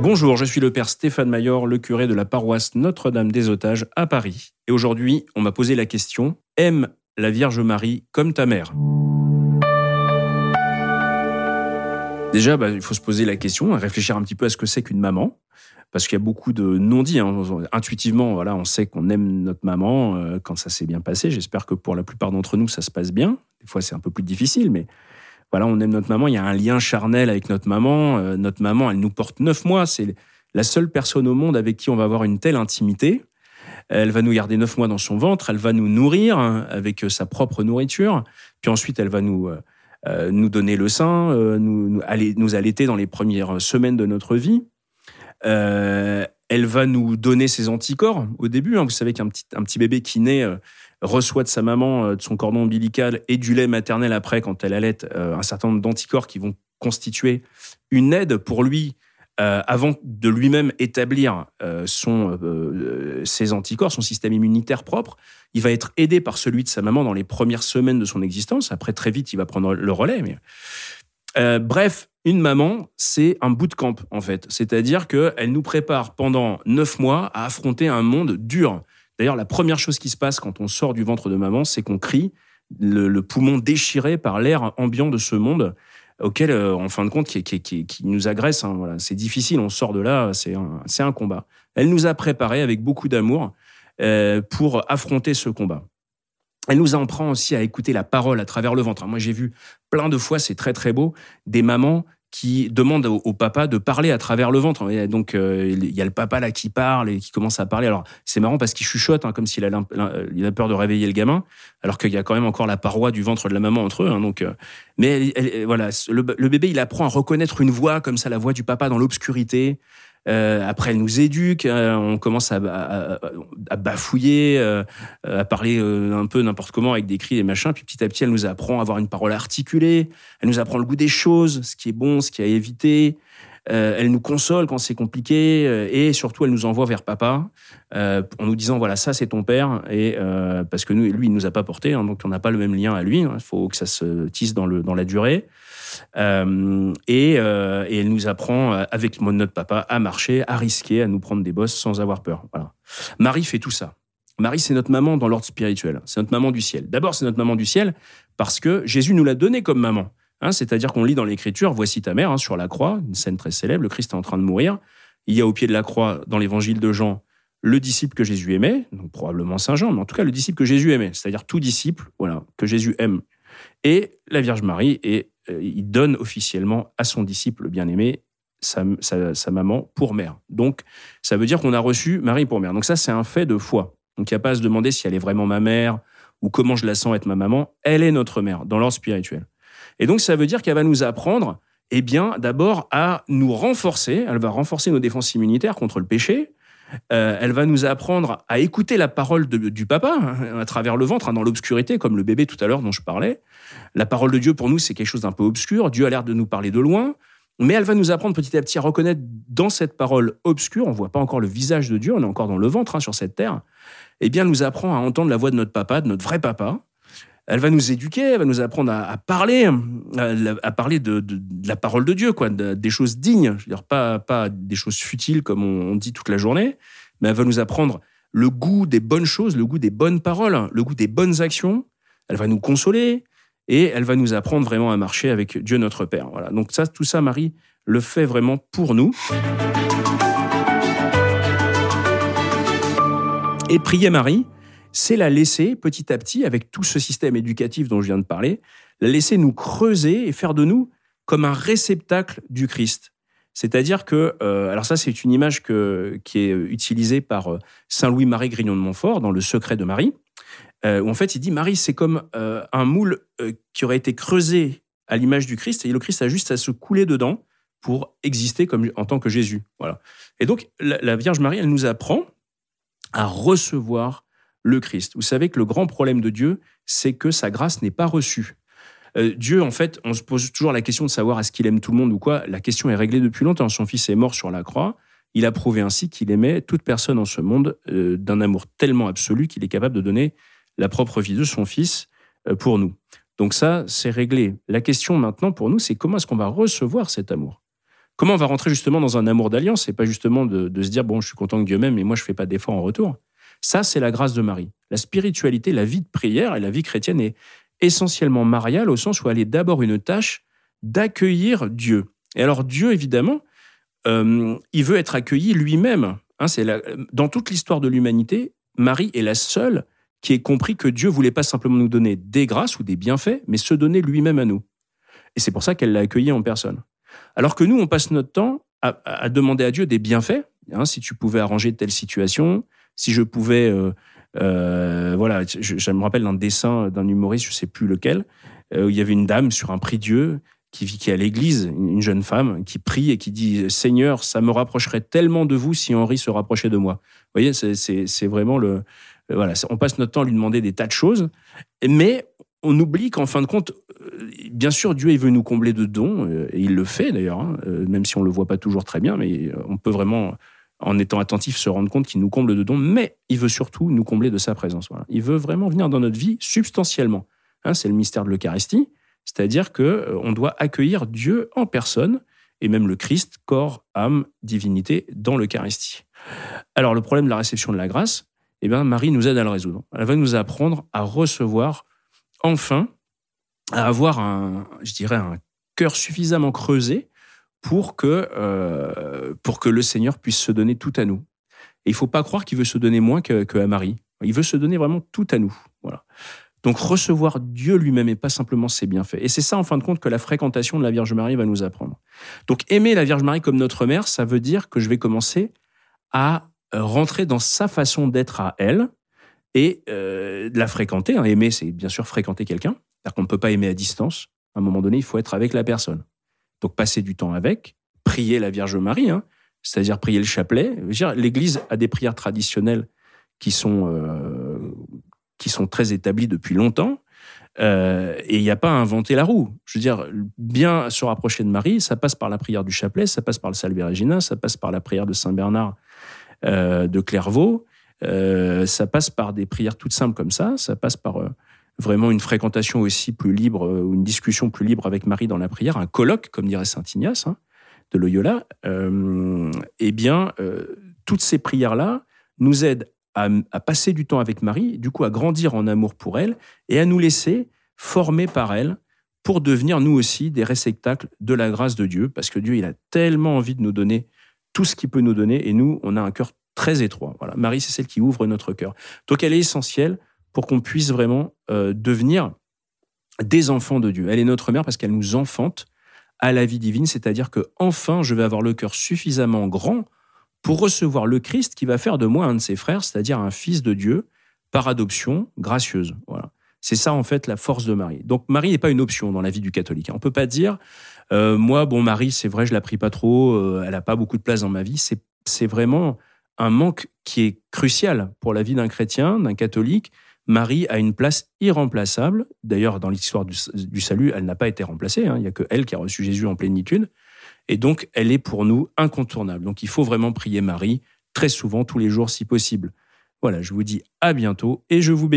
Bonjour, je suis le père Stéphane Mayor, le curé de la paroisse Notre-Dame des Otages à Paris. Et aujourd'hui, on m'a posé la question Aime la Vierge Marie comme ta mère? Déjà, bah, il faut se poser la question, réfléchir un petit peu à ce que c'est qu'une maman, parce qu'il y a beaucoup de non-dits. Hein. Intuitivement, voilà, on sait qu'on aime notre maman euh, quand ça s'est bien passé. J'espère que pour la plupart d'entre nous, ça se passe bien. Des fois, c'est un peu plus difficile, mais voilà, on aime notre maman. Il y a un lien charnel avec notre maman. Euh, notre maman, elle nous porte neuf mois. C'est la seule personne au monde avec qui on va avoir une telle intimité. Elle va nous garder neuf mois dans son ventre. Elle va nous nourrir hein, avec euh, sa propre nourriture. Puis ensuite, elle va nous nous donner le sein, nous, nous, nous allaiter dans les premières semaines de notre vie. Euh, elle va nous donner ses anticorps au début. Hein. Vous savez qu'un petit, un petit bébé qui naît euh, reçoit de sa maman, euh, de son cordon ombilical et du lait maternel après, quand elle allait, un certain nombre d'anticorps qui vont constituer une aide pour lui avant de lui-même établir son, ses anticorps, son système immunitaire propre. Il va être aidé par celui de sa maman dans les premières semaines de son existence. Après, très vite, il va prendre le relais. Bref, une maman, c'est un bootcamp, en fait. C'est-à-dire qu'elle nous prépare pendant neuf mois à affronter un monde dur. D'ailleurs, la première chose qui se passe quand on sort du ventre de maman, c'est qu'on crie, le, poumon déchiré par l'air ambiant de ce monde auquel, euh, en fin de compte, qui, nous agresse. Hein. C'est difficile, on sort de là, c'est un, combat. Elle nous a préparé avec beaucoup d'amour euh, pour affronter ce combat. Elle nous apprend aussi à écouter la parole à travers le ventre. Moi, j'ai vu plein de fois, c'est très très beau, des mamans qui demande au, papa de parler à travers le ventre. Donc, euh, il y a le papa là qui parle et qui commence à parler. Alors, c'est marrant parce qu'il chuchote, hein, comme s'il a, il a peur de réveiller le gamin, alors qu'il y a quand même encore la paroi du ventre de la maman entre eux. Hein, donc, euh, mais voilà, le, le, bébé, il apprend à reconnaître une voix comme ça, la voix du papa dans l'obscurité. Euh, après, elle nous éduque, euh, on commence à, bafouiller, euh, à parler un peu n'importe comment avec des cris et machins. Puis petit à petit, elle nous apprend à avoir une parole articulée. Elle nous apprend le goût des choses, ce qui est bon, ce qui a évité. Elle nous console quand c'est compliqué et surtout elle nous envoie vers papa en nous disant voilà ça c'est ton père et parce que lui il nous a pas porté hein, donc on n'a pas le même lien à lui il hein. faut que ça se tisse dans le dans la durée euh, euh, et, elle nous apprend, euh, avec notre papa, à marcher, à risquer, à nous prendre des bosses sans avoir peur. Voilà. Marie fait tout ça. Marie, c'est notre maman dans l'ordre spirituel. C'est notre maman du ciel. D'abord, c'est notre maman du ciel parce que Jésus nous l'a donnée comme maman. Hein, c'est-à-dire qu'on lit dans l'Écriture, voici ta mère hein, sur la croix, une scène très célèbre, le Christ est en train de mourir. Il y a au pied de la croix, dans l'évangile de Jean, le disciple que Jésus aimait, donc probablement Saint Jean, mais en tout cas le disciple que Jésus aimait, c'est-à-dire tout disciple, voilà, que Jésus aime. Et la Vierge Marie est euh, il donne officiellement à son disciple bien-aimé sa, maman pour mère. Donc, ça veut dire qu'on a reçu Marie pour mère. Donc ça, c'est un fait de foi. Donc, il n'y a pas à se demander si elle est vraiment ma mère ou comment je la sens être ma maman. Elle est notre mère dans l'ordre spirituel. Et donc, ça veut dire qu'elle va nous apprendre, eh bien, d'abord à nous renforcer. Elle va renforcer nos défenses immunitaires contre le péché. Euh, elle va nous apprendre à écouter la parole du papa hein, à travers le ventre, hein, dans l'obscurité, comme le bébé tout à l'heure dont je parlais. La parole de Dieu, pour nous, c'est quelque chose d'un peu obscur. Dieu a l'air de nous parler de loin. Mais elle va nous apprendre petit à petit à reconnaître dans cette parole obscure, on ne voit pas encore le visage de Dieu, on est encore dans le ventre hein, sur cette terre, eh bien, elle nous apprend à entendre la voix de notre papa, de notre vrai papa. Elle va nous éduquer, elle va nous apprendre à, parler, à, parler de, la parole de Dieu, quoi, des choses dignes, dire pas, pas des choses futiles comme on, dit toute la journée, mais elle va nous apprendre le goût des bonnes choses, le goût des bonnes paroles, le goût des bonnes actions. Elle va nous consoler, et elle va nous apprendre vraiment à marcher avec Dieu notre Père. Voilà. Donc ça, tout ça, Marie le fait vraiment pour nous. Et prier Marie, c'est la laisser petit à petit, avec tout ce système éducatif dont je viens de parler, la laisser nous creuser et faire de nous comme un réceptacle du Christ. C'est-à-dire que, euh, alors ça c'est une image qui est utilisée par euh, Saint Louis-Marie Grignon de Montfort dans Le Secret de Marie. Euh, où en fait il dit Marie, c'est comme euh, un moule euh, qui aurait été creusé à l'image du Christ, et le Christ a juste à se couler dedans pour exister comme, en tant que Jésus. Voilà. Et donc la, Vierge Marie, elle nous apprend à recevoir le Christ. Vous savez que le grand problème de Dieu, c'est que sa grâce n'est pas reçue. Dieu, en fait, on se pose toujours la question de savoir est-ce qu'il aime tout le monde ou quoi. La question est réglée depuis longtemps. Son fils est mort sur la croix. Il a prouvé ainsi qu'il aimait toute personne en ce monde d'un amour tellement absolu qu'il est capable de donner la propre vie de son fils euh, pour nous. Donc ça, c'est réglé. La question maintenant pour nous, c'est comment est-ce qu'on va recevoir cet amour? Comment on va rentrer justement dans un amour d'alliance C'est pas justement de, se dire bon, je suis content que Dieu m'aime, mais moi je fais pas d'effort en retour? Ça, c'est la grâce de Marie. La spiritualité, la vie de prière et la vie chrétienne est essentiellement mariale au sens où elle est d'abord une tâche d'accueillir Dieu. Et alors Dieu, évidemment, euh, il veut être accueilli lui-même. Hein, dans toute l'histoire de l'humanité, Marie est la seule qui ait compris que Dieu voulait pas simplement nous donner des grâces ou des bienfaits, mais se donner lui-même à nous. Et c'est pour ça qu'elle l'a accueilli en personne. Alors que nous, on passe notre temps à, demander à Dieu des bienfaits. Hein, si tu pouvais arranger telle situation, si je pouvais, euh, euh, voilà, je, me rappelle d'un dessin d'un humoriste, je sais plus lequel, euh, où il y avait une dame sur un prix Dieu qui vit à l'église, une jeune femme qui prie et qui dit Seigneur, ça me rapprocherait tellement de vous si Henri se rapprochait de moi. Vous voyez, c'est vraiment le voilà, on passe notre temps à lui demander des tas de choses, mais on oublie qu'en fin de compte, bien sûr, Dieu il veut nous combler de dons, et il le fait d'ailleurs, hein, même si on le voit pas toujours très bien, mais on peut vraiment en étant attentif, se rendre compte qu'il nous comble de dons, mais il veut surtout nous combler de sa présence. Il veut vraiment venir dans notre vie substantiellement. Hein, c'est le mystère de l'Eucharistie, c'est-à-dire que euh, on doit accueillir Dieu en personne et même le Christ, corps, âme, divinité, dans l'Eucharistie. Alors le problème de la réception de la grâce, eh bien, Marie nous aide à le résoudre. Elle va nous apprendre à recevoir enfin, à avoir un, je dirais, un cœur suffisamment creusé pour que, euh, pour que le Seigneur puisse se donner tout à nous. Et il faut pas croire qu'il veut se donner moins que, que, Marie. Il veut se donner vraiment tout à nous. Voilà. Donc recevoir Dieu lui-même et pas simplement ses bienfaits. Et c'est ça, en fin de compte, que la fréquentation de la Vierge Marie va nous apprendre. Donc aimer la Vierge Marie comme notre mère, ça veut dire que je vais commencer à euh, rentrer dans sa façon d'être à elle et euh, de la fréquenter. Hein. Aimer, c'est bien sûr fréquenter quelqu'un. C'est-à-dire qu'on ne peut pas aimer à distance. À un moment donné, il faut être avec la personne. Donc passer du temps avec, prier la Vierge Marie, hein, c'est-à-dire prier le chapelet. L'Église a des prières traditionnelles qui sont, euh, qui sont très établies depuis longtemps. Euh, et il n'y a pas à inventer la roue. Je veux dire, bien se rapprocher de Marie, ça passe par la prière du chapelet, ça passe par le Salve Regina, ça passe par la prière de Saint Bernard euh, de Clairvaux, ça passe par des prières toutes simples comme ça, ça passe par vraiment une fréquentation aussi plus libre, euh, ou une discussion plus libre avec Marie dans la prière, un colloque, comme dirait Saint Ignace hein, de Loyola, euh, eh bien, euh, toutes ces prières-là nous aident à, passer du temps avec Marie, du coup à grandir en amour pour elle, et à nous laisser former par elle pour devenir nous aussi des réceptacles de la grâce de Dieu, parce que Dieu, il a tellement envie de nous donner tout ce qu'il peut nous donner, et nous, on a un cœur très étroit. Voilà. Marie, c'est celle qui ouvre notre cœur. Donc elle est essentielle pour qu'on puisse vraiment euh, devenir des enfants de Dieu. Elle est notre mère parce qu'elle nous enfante à la vie divine, c'est-à-dire que enfin je vais avoir le cœur suffisamment grand pour recevoir le Christ qui va faire de moi un de ses frères, c'est-à-dire un fils de Dieu par adoption gracieuse. Voilà. C'est ça en fait la force de Marie. Donc Marie n'est pas une option dans la vie du catholique. On peut pas dire euh, moi bon Marie c'est vrai je la prie pas trop, euh, elle a pas beaucoup de place dans ma vie. C'est c'est vraiment un manque qui est crucial pour la vie d'un chrétien, d'un catholique, Marie a une place irremplaçable. D'ailleurs, dans l'histoire du, salut, elle n'a pas été remplacée. Hein. Il n'y a que elle qui a reçu Jésus en plénitude. Et donc, elle est pour nous incontournable. Donc, il faut vraiment prier Marie très souvent, tous les jours, si possible. Voilà, je vous dis à bientôt et je vous bénis.